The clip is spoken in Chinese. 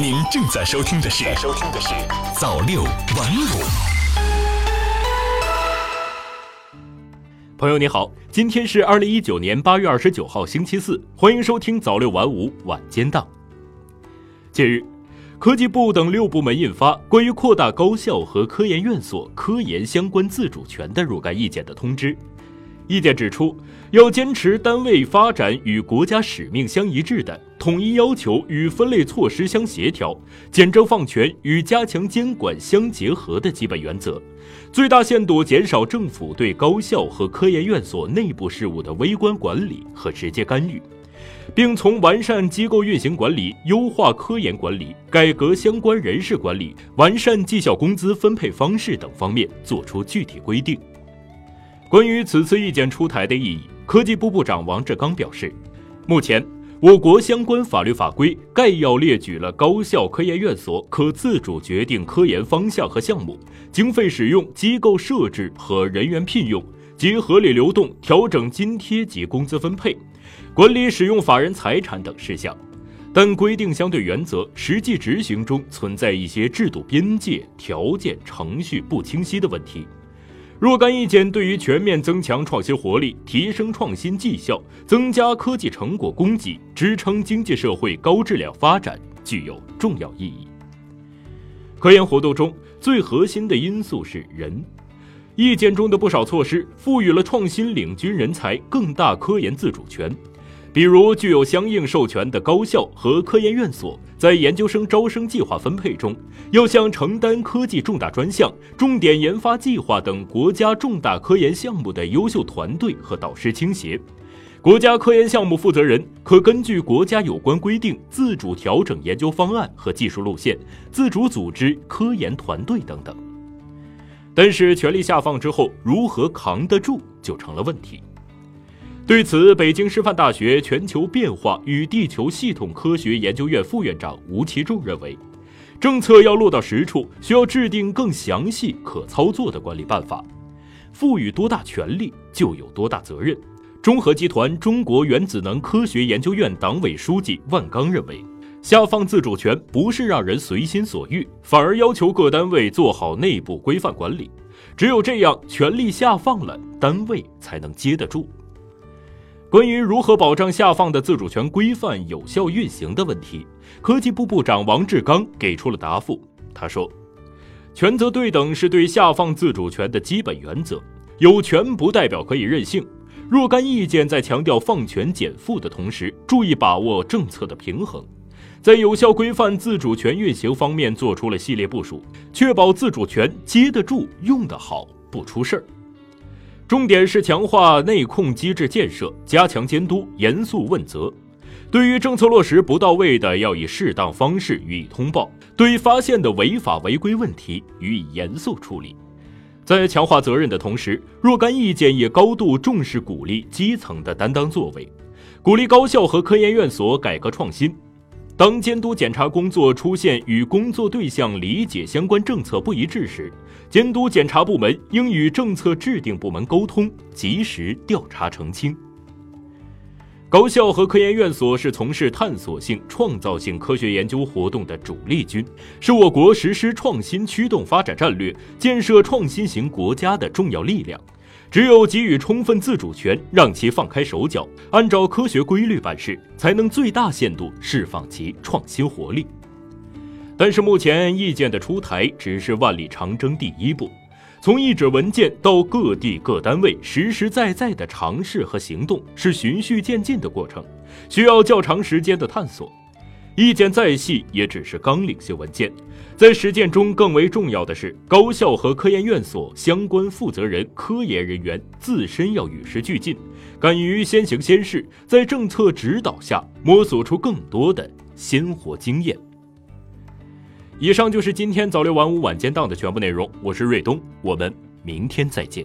您正在收听的是《收听的是早六晚五》。朋友你好，今天是二零一九年八月二十九号星期四，欢迎收听《早六晚五》晚间档。近日，科技部等六部门印发关于扩大高校和科研院所科研相关自主权的若干意见的通知。意见指出，要坚持单位发展与国家使命相一致的统一要求与分类措施相协调、简政放权与加强监管相结合的基本原则，最大限度减少政府对高校和科研院所内部事务的微观管理和直接干预，并从完善机构运行管理、优化科研管理、改革相关人事管理、完善绩效工资分配方式等方面作出具体规定。关于此次意见出台的意义，科技部部长王志刚表示，目前我国相关法律法规概要列举了高校、科研院所可自主决定科研方向和项目、经费使用、机构设置和人员聘用及合理流动、调整津贴及工资分配、管理使用法人财产等事项，但规定相对原则实际执行中存在一些制度边界、条件、程序不清晰的问题。若干意见对于全面增强创新活力、提升创新绩效、增加科技成果供给、支撑经济社会高质量发展具有重要意义。科研活动中最核心的因素是人，意见中的不少措施赋予了创新领军人才更大科研自主权。比如，具有相应授权的高校和科研院所，在研究生招生计划分配中，要向承担科技重大专项、重点研发计划等国家重大科研项目的优秀团队和导师倾斜。国家科研项目负责人可根据国家有关规定，自主调整研究方案和技术路线，自主组织科研团队等等。但是，权力下放之后，如何扛得住，就成了问题。对此，北京师范大学全球变化与地球系统科学研究院副院长吴其仲认为，政策要落到实处，需要制定更详细、可操作的管理办法。赋予多大权力，就有多大责任。中核集团中国原子能科学研究院党委书记万钢认为，下放自主权不是让人随心所欲，反而要求各单位做好内部规范管理。只有这样，权力下放了，单位才能接得住。关于如何保障下放的自主权规范有效运行的问题，科技部部长王志刚给出了答复。他说：“权责对等是对下放自主权的基本原则，有权不代表可以任性。若干意见在强调放权减负的同时，注意把握政策的平衡，在有效规范自主权运行方面做出了系列部署，确保自主权接得住、用得好，不出事儿。”重点是强化内控机制建设，加强监督，严肃问责。对于政策落实不到位的，要以适当方式予以通报；对发现的违法违规问题，予以严肃处理。在强化责任的同时，若干意见也高度重视鼓励基层的担当作为，鼓励高校和科研院所改革创新。当监督检查工作出现与工作对象理解相关政策不一致时，监督检查部门应与政策制定部门沟通，及时调查澄清。高校和科研院所是从事探索性、创造性科学研究活动的主力军，是我国实施创新驱动发展战略、建设创新型国家的重要力量。只有给予充分自主权，让其放开手脚，按照科学规律办事，才能最大限度释放其创新活力。但是目前意见的出台只是万里长征第一步，从一纸文件到各地各单位实实在在的尝试和行动，是循序渐进的过程，需要较长时间的探索。意见再细，也只是纲领性文件。在实践中，更为重要的是，高校和科研院所相关负责人、科研人员自身要与时俱进，敢于先行先试，在政策指导下摸索出更多的鲜活经验。以上就是今天早六晚五晚间档的全部内容，我是瑞东，我们明天再见。